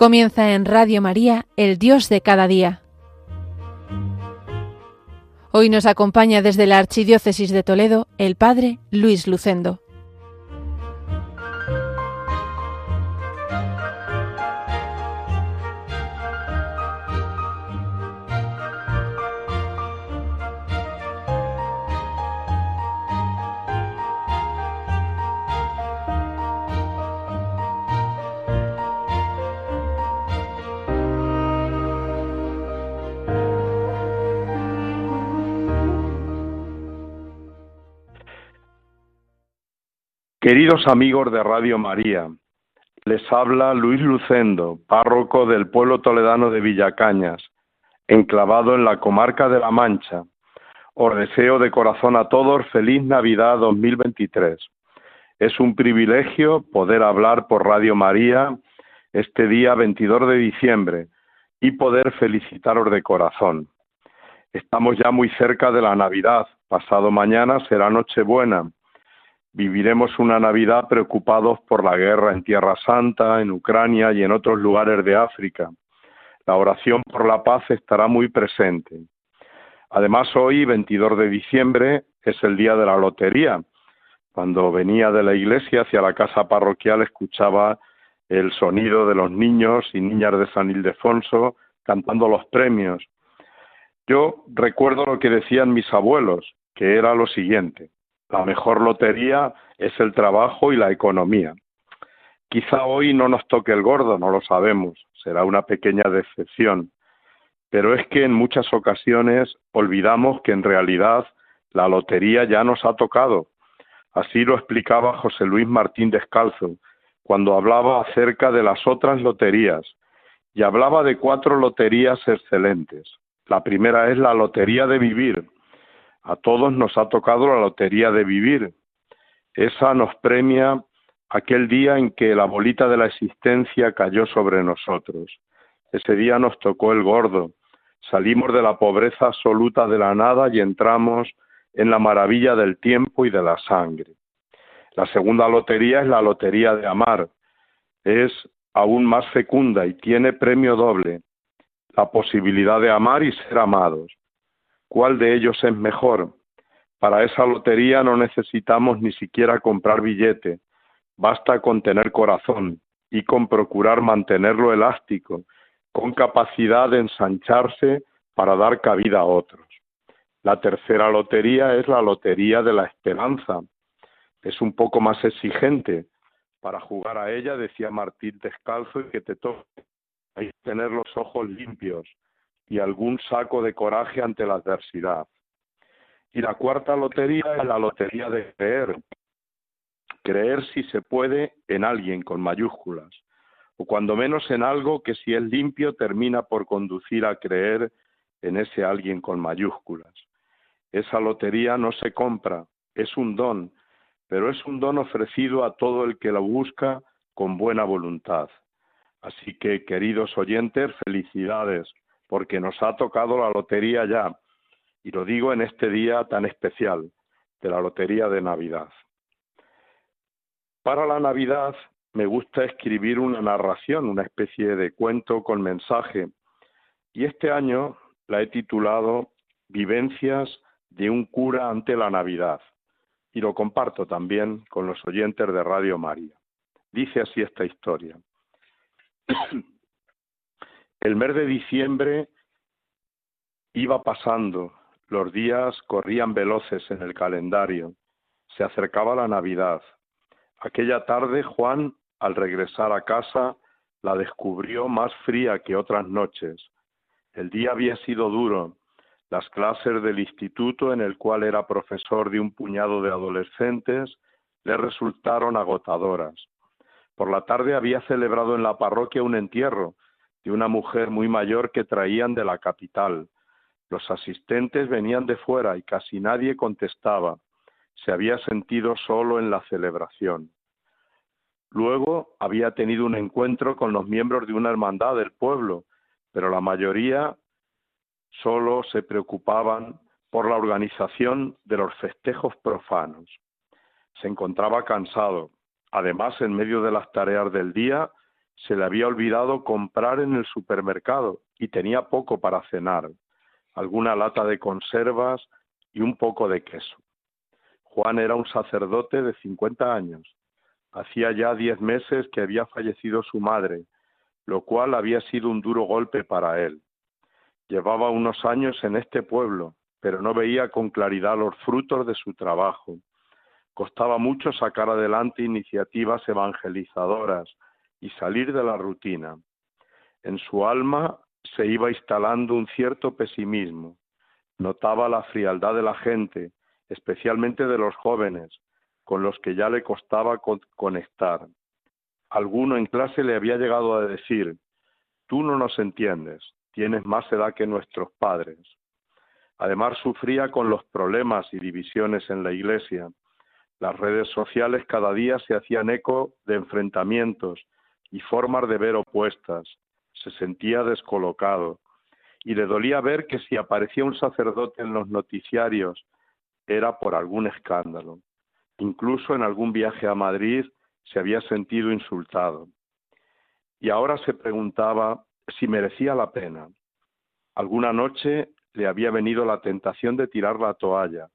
Comienza en Radio María, el Dios de cada día. Hoy nos acompaña desde la Archidiócesis de Toledo el Padre Luis Lucendo. Queridos amigos de Radio María, les habla Luis Lucendo, párroco del pueblo toledano de Villacañas, enclavado en la comarca de La Mancha. Os deseo de corazón a todos feliz Navidad 2023. Es un privilegio poder hablar por Radio María este día 22 de diciembre y poder felicitaros de corazón. Estamos ya muy cerca de la Navidad. Pasado mañana será Nochebuena Viviremos una Navidad preocupados por la guerra en Tierra Santa, en Ucrania y en otros lugares de África. La oración por la paz estará muy presente. Además, hoy, 22 de diciembre, es el día de la lotería. Cuando venía de la iglesia hacia la casa parroquial escuchaba el sonido de los niños y niñas de San Ildefonso cantando los premios. Yo recuerdo lo que decían mis abuelos, que era lo siguiente. La mejor lotería es el trabajo y la economía. Quizá hoy no nos toque el gordo, no lo sabemos, será una pequeña decepción, pero es que en muchas ocasiones olvidamos que en realidad la lotería ya nos ha tocado. Así lo explicaba José Luis Martín Descalzo cuando hablaba acerca de las otras loterías y hablaba de cuatro loterías excelentes. La primera es la lotería de vivir, a todos nos ha tocado la lotería de vivir. Esa nos premia aquel día en que la bolita de la existencia cayó sobre nosotros. Ese día nos tocó el gordo. Salimos de la pobreza absoluta de la nada y entramos en la maravilla del tiempo y de la sangre. La segunda lotería es la lotería de amar. Es aún más fecunda y tiene premio doble, la posibilidad de amar y ser amados. ¿Cuál de ellos es mejor? Para esa lotería no necesitamos ni siquiera comprar billete, basta con tener corazón y con procurar mantenerlo elástico, con capacidad de ensancharse para dar cabida a otros. La tercera lotería es la lotería de la esperanza. Es un poco más exigente. Para jugar a ella, decía Martín Descalzo, y que te toque. Hay que tener los ojos limpios, y algún saco de coraje ante la adversidad. Y la cuarta lotería es la lotería de creer. Creer si se puede en alguien con mayúsculas, o cuando menos en algo que si es limpio termina por conducir a creer en ese alguien con mayúsculas. Esa lotería no se compra, es un don, pero es un don ofrecido a todo el que lo busca con buena voluntad. Así que, queridos oyentes, felicidades porque nos ha tocado la lotería ya, y lo digo en este día tan especial de la lotería de Navidad. Para la Navidad me gusta escribir una narración, una especie de cuento con mensaje, y este año la he titulado Vivencias de un cura ante la Navidad, y lo comparto también con los oyentes de Radio María. Dice así esta historia. El mes de diciembre iba pasando, los días corrían veloces en el calendario, se acercaba la Navidad. Aquella tarde Juan, al regresar a casa, la descubrió más fría que otras noches. El día había sido duro. Las clases del instituto en el cual era profesor de un puñado de adolescentes le resultaron agotadoras. Por la tarde había celebrado en la parroquia un entierro de una mujer muy mayor que traían de la capital. Los asistentes venían de fuera y casi nadie contestaba. Se había sentido solo en la celebración. Luego había tenido un encuentro con los miembros de una hermandad del pueblo, pero la mayoría solo se preocupaban por la organización de los festejos profanos. Se encontraba cansado. Además, en medio de las tareas del día, se le había olvidado comprar en el supermercado y tenía poco para cenar, alguna lata de conservas y un poco de queso. Juan era un sacerdote de 50 años. Hacía ya diez meses que había fallecido su madre, lo cual había sido un duro golpe para él. Llevaba unos años en este pueblo, pero no veía con claridad los frutos de su trabajo. Costaba mucho sacar adelante iniciativas evangelizadoras y salir de la rutina. En su alma se iba instalando un cierto pesimismo. Notaba la frialdad de la gente, especialmente de los jóvenes, con los que ya le costaba conectar. Alguno en clase le había llegado a decir, tú no nos entiendes, tienes más edad que nuestros padres. Además sufría con los problemas y divisiones en la iglesia. Las redes sociales cada día se hacían eco de enfrentamientos y formas de ver opuestas. Se sentía descolocado y le dolía ver que si aparecía un sacerdote en los noticiarios era por algún escándalo. Incluso en algún viaje a Madrid se había sentido insultado. Y ahora se preguntaba si merecía la pena. Alguna noche le había venido la tentación de tirar la toalla.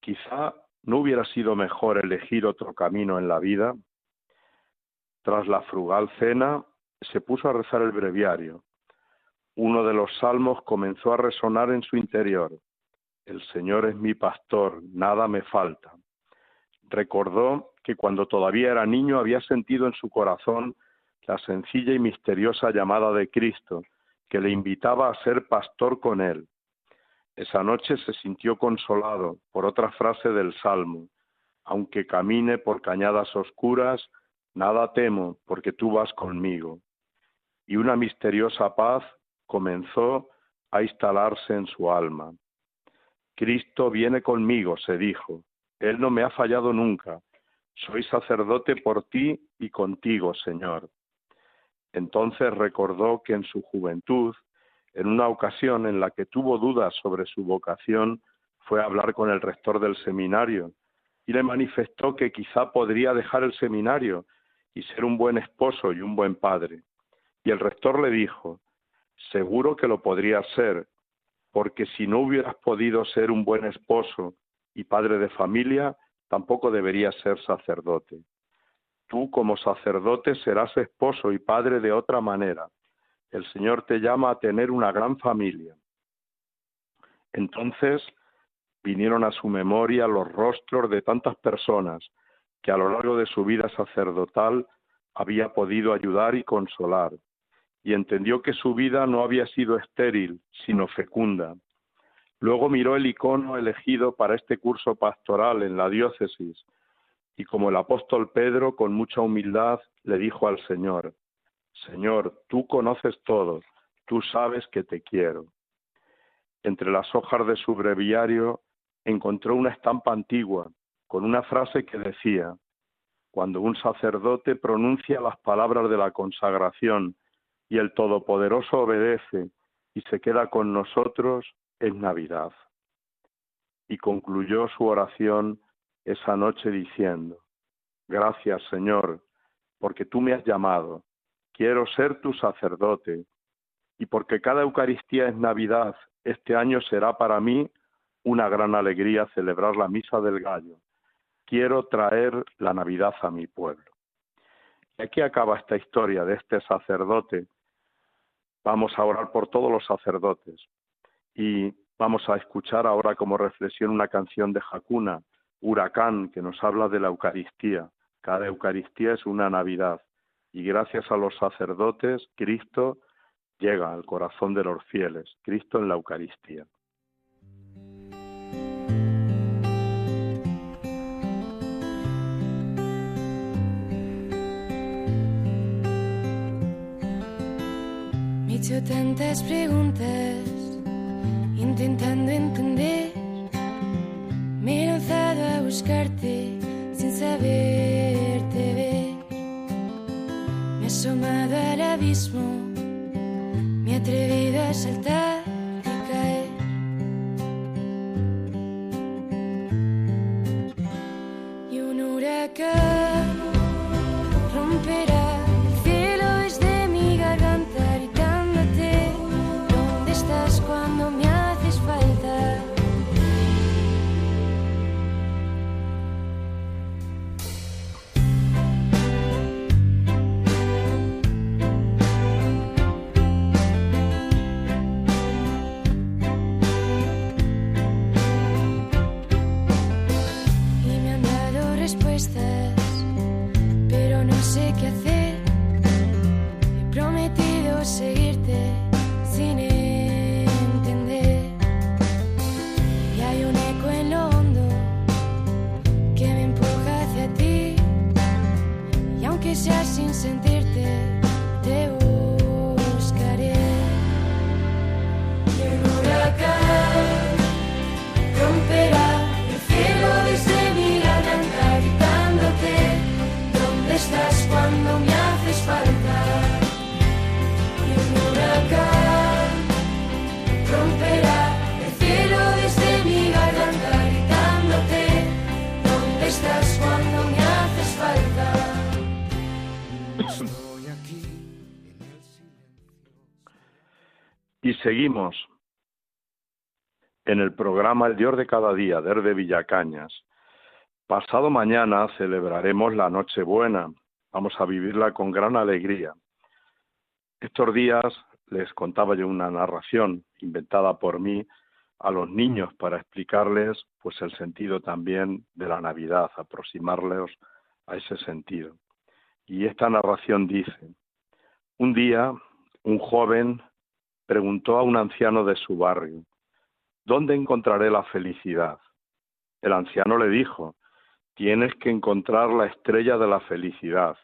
Quizá no hubiera sido mejor elegir otro camino en la vida. Tras la frugal cena, se puso a rezar el breviario. Uno de los salmos comenzó a resonar en su interior. El Señor es mi pastor, nada me falta. Recordó que cuando todavía era niño había sentido en su corazón la sencilla y misteriosa llamada de Cristo, que le invitaba a ser pastor con él. Esa noche se sintió consolado por otra frase del Salmo, aunque camine por cañadas oscuras, nada temo, porque tú vas conmigo. Y una misteriosa paz comenzó a instalarse en su alma. Cristo viene conmigo, se dijo. Él no me ha fallado nunca. Soy sacerdote por ti y contigo, Señor. Entonces recordó que en su juventud, en una ocasión en la que tuvo dudas sobre su vocación, fue a hablar con el rector del seminario y le manifestó que quizá podría dejar el seminario y ser un buen esposo y un buen padre. Y el rector le dijo, seguro que lo podría ser, porque si no hubieras podido ser un buen esposo y padre de familia, tampoco deberías ser sacerdote. Tú como sacerdote serás esposo y padre de otra manera. El Señor te llama a tener una gran familia. Entonces vinieron a su memoria los rostros de tantas personas que a lo largo de su vida sacerdotal había podido ayudar y consolar y entendió que su vida no había sido estéril, sino fecunda. Luego miró el icono elegido para este curso pastoral en la diócesis y como el apóstol Pedro con mucha humildad le dijo al Señor, Señor, tú conoces todo, tú sabes que te quiero. Entre las hojas de su breviario encontró una estampa antigua con una frase que decía, cuando un sacerdote pronuncia las palabras de la consagración y el Todopoderoso obedece y se queda con nosotros en Navidad. Y concluyó su oración esa noche diciendo, Gracias Señor, porque tú me has llamado, quiero ser tu sacerdote, y porque cada Eucaristía es Navidad, este año será para mí una gran alegría celebrar la misa del gallo. Quiero traer la Navidad a mi pueblo. Y aquí acaba esta historia de este sacerdote Vamos a orar por todos los sacerdotes y vamos a escuchar ahora como reflexión una canción de Hakuna, Huracán, que nos habla de la Eucaristía. Cada Eucaristía es una Navidad y gracias a los sacerdotes Cristo llega al corazón de los fieles, Cristo en la Eucaristía. Hecho tantas preguntas intentando entender. Me he lanzado a buscarte sin saberte ver. Me he asomado al abismo, me he atrevido a saltar Y seguimos en el programa El Dios de cada día, desde Villacañas. Pasado mañana celebraremos la Nochebuena. Vamos a vivirla con gran alegría. Estos días les contaba yo una narración inventada por mí a los niños para explicarles pues el sentido también de la Navidad, aproximarles a ese sentido. Y esta narración dice, un día un joven preguntó a un anciano de su barrio, ¿dónde encontraré la felicidad? El anciano le dijo, tienes que encontrar la estrella de la felicidad.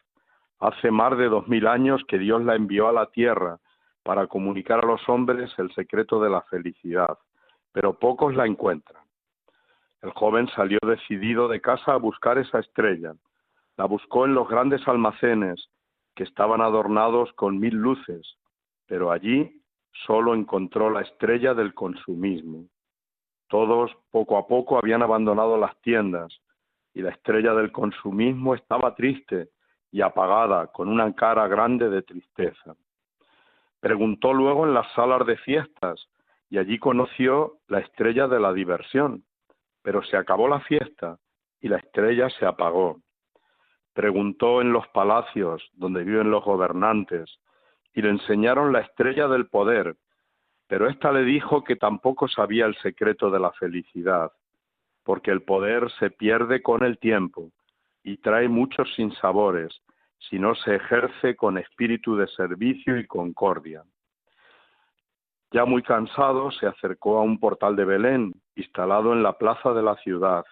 Hace más de dos mil años que Dios la envió a la tierra para comunicar a los hombres el secreto de la felicidad, pero pocos la encuentran. El joven salió decidido de casa a buscar esa estrella. La buscó en los grandes almacenes que estaban adornados con mil luces, pero allí solo encontró la estrella del consumismo. Todos poco a poco habían abandonado las tiendas y la estrella del consumismo estaba triste y apagada, con una cara grande de tristeza. Preguntó luego en las salas de fiestas y allí conoció la estrella de la diversión, pero se acabó la fiesta y la estrella se apagó. Preguntó en los palacios donde viven los gobernantes y le enseñaron la estrella del poder, pero ésta le dijo que tampoco sabía el secreto de la felicidad, porque el poder se pierde con el tiempo y trae muchos sinsabores si no se ejerce con espíritu de servicio y concordia. Ya muy cansado, se acercó a un portal de Belén, instalado en la plaza de la ciudad.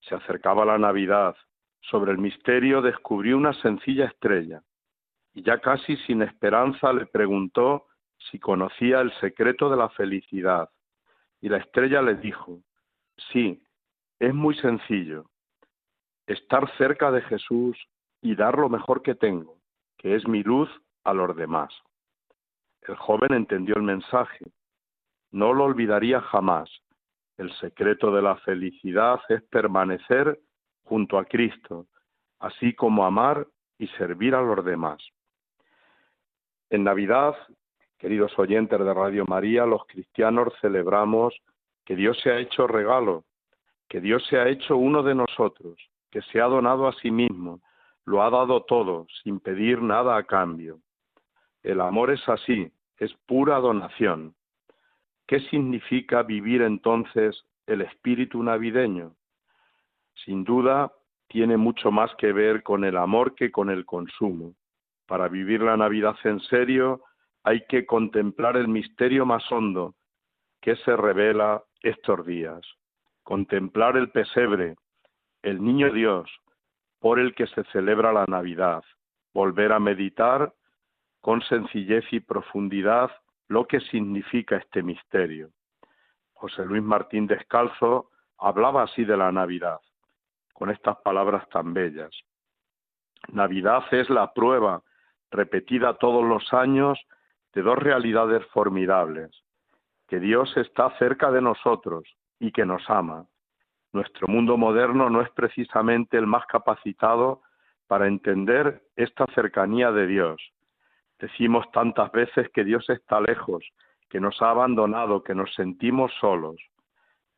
Se acercaba la Navidad. Sobre el misterio descubrió una sencilla estrella y ya casi sin esperanza le preguntó si conocía el secreto de la felicidad. Y la estrella le dijo, sí, es muy sencillo, estar cerca de Jesús y dar lo mejor que tengo, que es mi luz a los demás. El joven entendió el mensaje. No lo olvidaría jamás. El secreto de la felicidad es permanecer junto a Cristo, así como amar y servir a los demás. En Navidad, queridos oyentes de Radio María, los cristianos celebramos que Dios se ha hecho regalo, que Dios se ha hecho uno de nosotros, que se ha donado a sí mismo, lo ha dado todo, sin pedir nada a cambio. El amor es así, es pura donación. ¿Qué significa vivir entonces el espíritu navideño? Sin duda, tiene mucho más que ver con el amor que con el consumo. Para vivir la Navidad en serio hay que contemplar el misterio más hondo que se revela estos días. Contemplar el pesebre, el niño Dios, por el que se celebra la Navidad. Volver a meditar con sencillez y profundidad lo que significa este misterio. José Luis Martín Descalzo hablaba así de la Navidad, con estas palabras tan bellas. Navidad es la prueba repetida todos los años de dos realidades formidables, que Dios está cerca de nosotros y que nos ama. Nuestro mundo moderno no es precisamente el más capacitado para entender esta cercanía de Dios. Decimos tantas veces que Dios está lejos, que nos ha abandonado, que nos sentimos solos.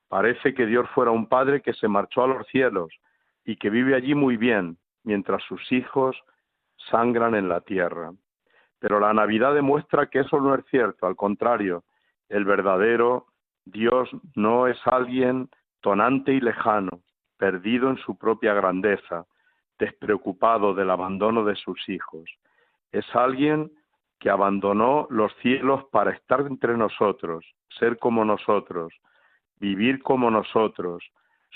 Parece que Dios fuera un padre que se marchó a los cielos y que vive allí muy bien, mientras sus hijos sangran en la tierra. Pero la Navidad demuestra que eso no es cierto, al contrario, el verdadero Dios no es alguien tonante y lejano, perdido en su propia grandeza, despreocupado del abandono de sus hijos. Es alguien que abandonó los cielos para estar entre nosotros, ser como nosotros, vivir como nosotros,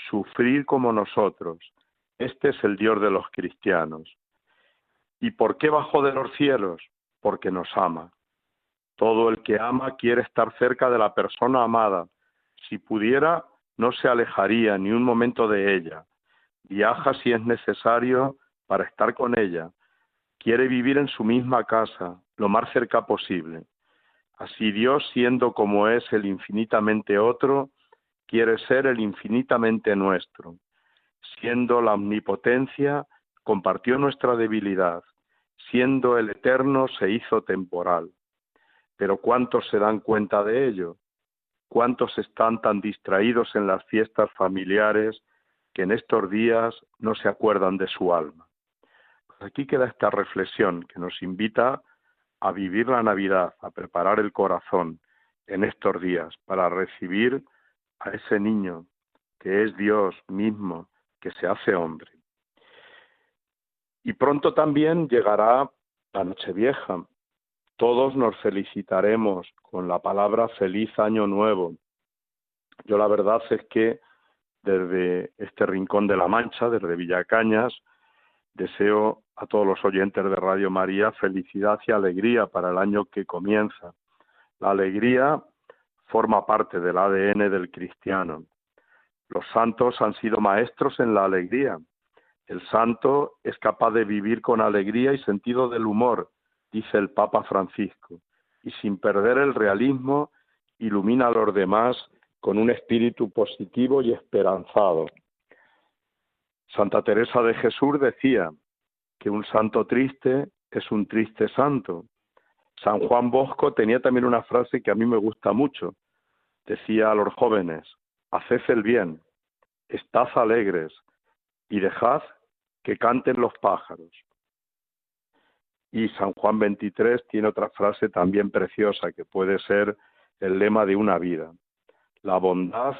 sufrir como nosotros. Este es el Dios de los cristianos. ¿Y por qué bajó de los cielos? Porque nos ama. Todo el que ama quiere estar cerca de la persona amada. Si pudiera, no se alejaría ni un momento de ella. Viaja si es necesario para estar con ella. Quiere vivir en su misma casa, lo más cerca posible. Así Dios, siendo como es el infinitamente otro, quiere ser el infinitamente nuestro. Siendo la omnipotencia, compartió nuestra debilidad. Siendo el eterno, se hizo temporal. Pero ¿cuántos se dan cuenta de ello? ¿Cuántos están tan distraídos en las fiestas familiares que en estos días no se acuerdan de su alma? Pues aquí queda esta reflexión que nos invita a vivir la Navidad, a preparar el corazón en estos días para recibir a ese niño que es Dios mismo, que se hace hombre. Y pronto también llegará la Nochevieja. Todos nos felicitaremos con la palabra feliz año nuevo. Yo la verdad es que desde este rincón de la Mancha, desde Villacañas, deseo a todos los oyentes de Radio María felicidad y alegría para el año que comienza. La alegría forma parte del ADN del cristiano. Los santos han sido maestros en la alegría. El santo es capaz de vivir con alegría y sentido del humor, dice el Papa Francisco, y sin perder el realismo ilumina a los demás con un espíritu positivo y esperanzado. Santa Teresa de Jesús decía que un santo triste es un triste santo, San Juan Bosco tenía también una frase que a mí me gusta mucho. Decía a los jóvenes, haced el bien, estad alegres y dejad que canten los pájaros. Y San Juan 23 tiene otra frase también preciosa que puede ser el lema de una vida. La bondad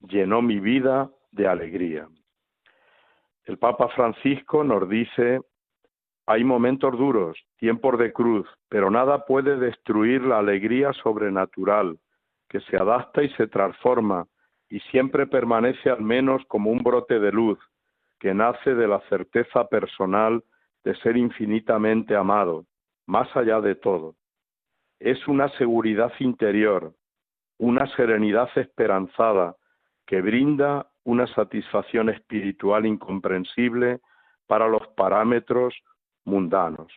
llenó mi vida de alegría. El Papa Francisco nos dice hay momentos duros, tiempos de cruz, pero nada puede destruir la alegría sobrenatural, que se adapta y se transforma, y siempre permanece al menos como un brote de luz, que nace de la certeza personal de ser infinitamente amado, más allá de todo. Es una seguridad interior, una serenidad esperanzada, que brinda una satisfacción espiritual incomprensible para los parámetros mundanos.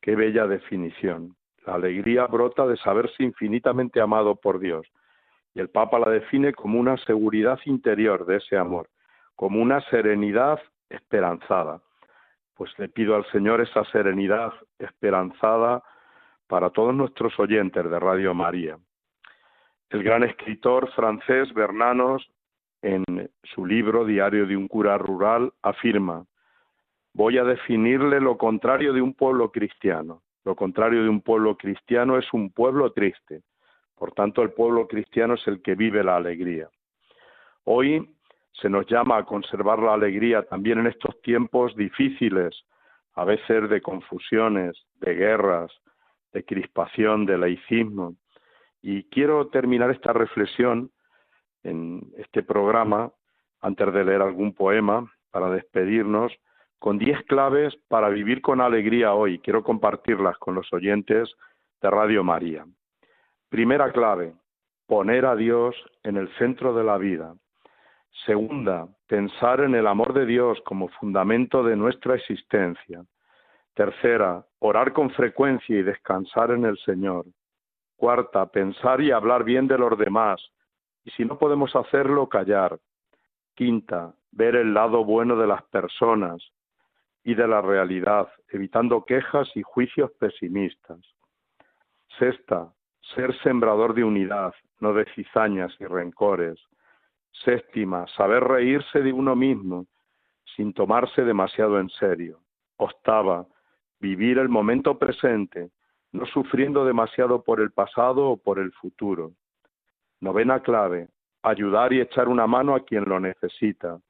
Qué bella definición. La alegría brota de saberse infinitamente amado por Dios. Y el Papa la define como una seguridad interior de ese amor, como una serenidad esperanzada. Pues le pido al Señor esa serenidad esperanzada para todos nuestros oyentes de Radio María. El gran escritor francés Bernanos, en su libro Diario de un cura rural, afirma, voy a definirle lo contrario de un pueblo cristiano. Lo contrario de un pueblo cristiano es un pueblo triste. Por tanto, el pueblo cristiano es el que vive la alegría. Hoy se nos llama a conservar la alegría también en estos tiempos difíciles, a veces de confusiones, de guerras, de crispación, de laicismo. Y quiero terminar esta reflexión en este programa, antes de leer algún poema, para despedirnos, con diez claves para vivir con alegría hoy. Quiero compartirlas con los oyentes de Radio María. Primera clave, poner a Dios en el centro de la vida. Segunda, pensar en el amor de Dios como fundamento de nuestra existencia. Tercera, orar con frecuencia y descansar en el Señor. Cuarta, pensar y hablar bien de los demás. Y si no podemos hacerlo, callar. Quinta, ver el lado bueno de las personas y de la realidad, evitando quejas y juicios pesimistas. Sexta, ser sembrador de unidad, no de cizañas y rencores. Séptima, saber reírse de uno mismo, sin tomarse demasiado en serio. Octava, vivir el momento presente, no sufriendo demasiado por el pasado o por el futuro. Novena clave, ayudar y echar una mano a quien lo necesita.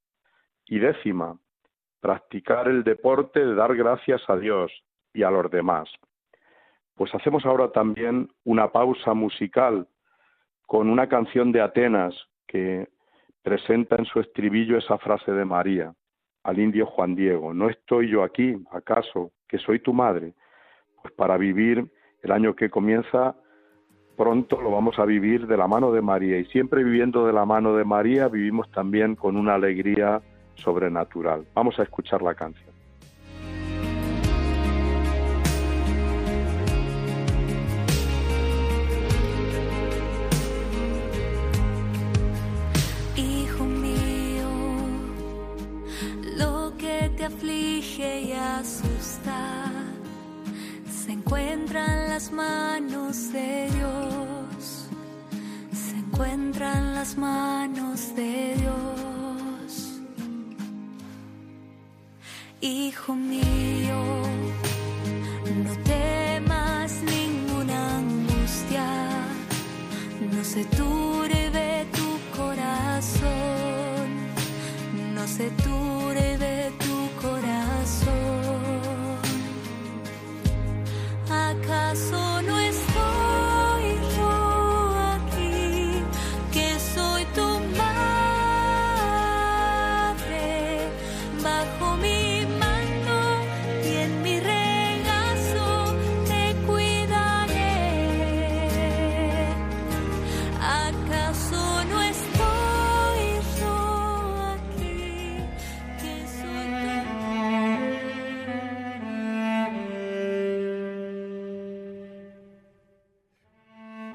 Y décima, practicar el deporte de dar gracias a Dios y a los demás. Pues hacemos ahora también una pausa musical con una canción de Atenas que presenta en su estribillo esa frase de María al indio Juan Diego, ¿no estoy yo aquí, acaso, que soy tu madre? Pues para vivir el año que comienza pronto lo vamos a vivir de la mano de María y siempre viviendo de la mano de María vivimos también con una alegría sobrenatural. Vamos a escuchar la canción. Aflige y asusta se encuentra en las manos de Dios, se encuentra en las manos de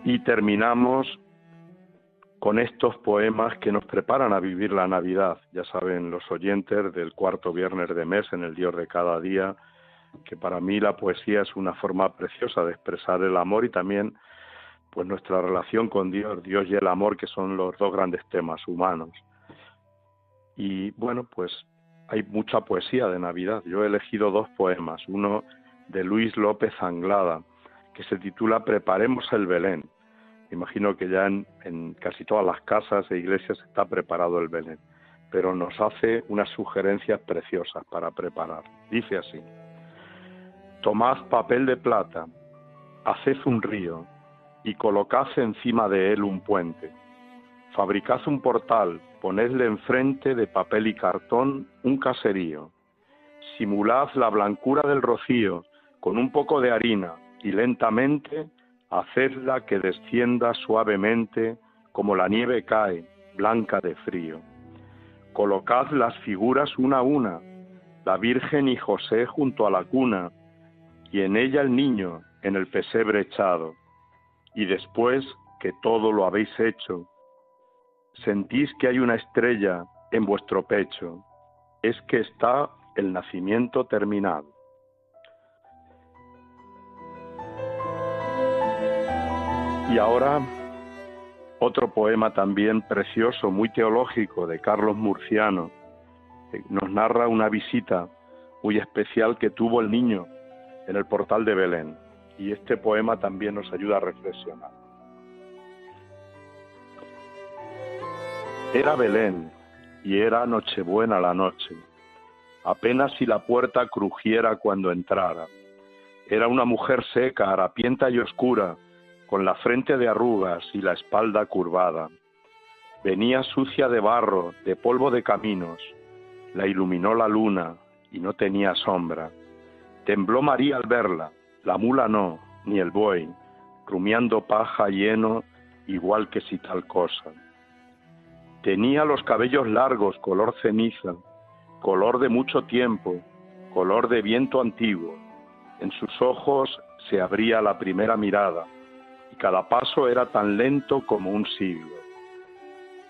Y terminamos con estos poemas que nos preparan a vivir la Navidad. Ya saben los oyentes del cuarto viernes de mes en el Dios de cada día, que para mí la poesía es una forma preciosa de expresar el amor y también pues nuestra relación con Dios, Dios y el amor, que son los dos grandes temas humanos. Y bueno, pues hay mucha poesía de Navidad. Yo he elegido dos poemas, uno de Luis López Anglada, que se titula Preparemos el Belén. Imagino que ya en, casi todas las casas e iglesias está preparado el Belén, pero nos hace unas sugerencias preciosas para preparar. Dice así, tomad papel de plata, haced un río y colocad encima de él un puente. Fabricad un portal, ponedle enfrente de papel y cartón un caserío. Simulad la blancura del rocío con un poco de harina y lentamente hacedla que descienda suavemente como la nieve cae, blanca de frío. Colocad las figuras una a una, la Virgen y José junto a la cuna, y en ella el niño en el pesebre echado. Y después que todo lo habéis hecho, sentís que hay una estrella en vuestro pecho, es que está el nacimiento terminado. Y ahora otro poema también precioso, muy teológico, de Carlos Murciano, nos narra una visita muy especial que tuvo el niño en el portal de Belén. Y este poema también nos ayuda a reflexionar. Era Belén y era Nochebuena la noche, apenas si la puerta crujiera cuando entrara. Era una mujer seca, harapienta y oscura, con la frente de arrugas y la espalda curvada. Venía sucia de barro, de polvo de caminos. La iluminó la luna y no tenía sombra. Tembló María al verla, la mula no, ni el buey, rumiando paja lleno, igual que si tal cosa. Tenía los cabellos largos, color ceniza, color de mucho tiempo, color de viento antiguo. En sus ojos se abría la primera mirada, cada paso era tan lento como un siglo.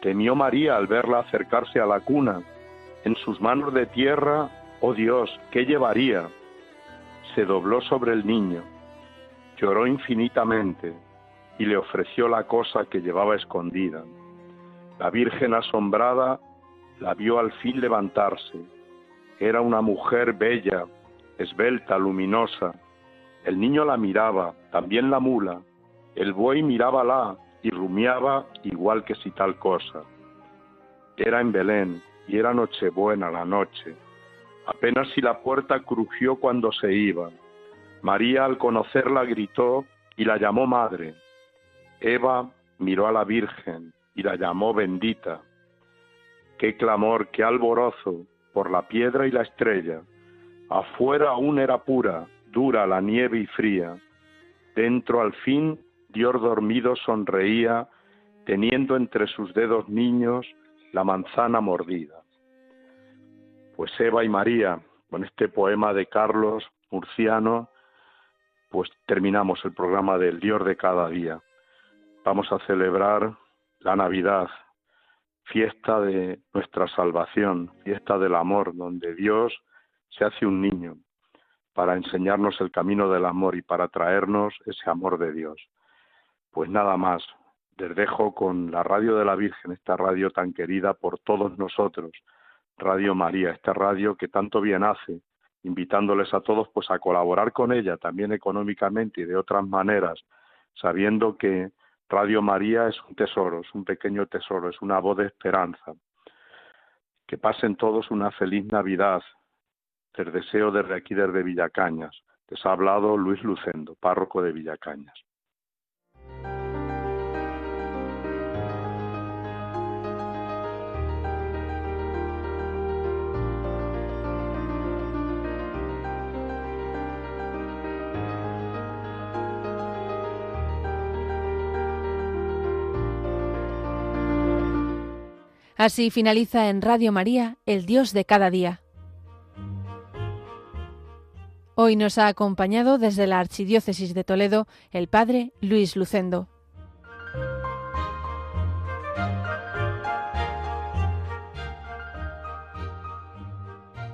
Temió María al verla acercarse a la cuna. En sus manos de tierra, oh Dios, ¿qué llevaría? Se dobló sobre el niño, lloró infinitamente y le ofreció la cosa que llevaba escondida. La Virgen asombrada la vio al fin levantarse. Era una mujer bella, esbelta, luminosa. El niño la miraba, también la mula, el buey mirábala y rumiaba igual que si tal cosa. Era en Belén y era Nochebuena la noche. Apenas si la puerta crujió cuando se iba. María al conocerla gritó y la llamó madre. Eva miró a la Virgen y la llamó bendita. Qué clamor, qué alborozo por la piedra y la estrella. Afuera aún era pura, dura la nieve y fría. Dentro al fin Dios dormido sonreía, teniendo entre sus dedos niños la manzana mordida. Pues Eva y María, con este poema de Carlos Murciano, pues terminamos el programa del Dios de cada día. Vamos a celebrar la Navidad, fiesta de nuestra salvación, fiesta del amor, donde Dios se hace un niño para enseñarnos el camino del amor y para traernos ese amor de Dios. Pues nada más, les dejo con la radio de la Virgen, esta radio tan querida por todos nosotros, Radio María, esta radio que tanto bien hace, invitándoles a todos pues a colaborar con ella también económicamente y de otras maneras, sabiendo que Radio María es un tesoro, es un pequeño tesoro, es una voz de esperanza. Que pasen todos una feliz Navidad. Les deseo desde aquí, desde Villacañas. Les ha hablado Luis Lucendo, párroco de Villacañas. Así finaliza en Radio María, el Dios de cada día. Hoy nos ha acompañado desde la Archidiócesis de Toledo el Padre Luis Lucendo.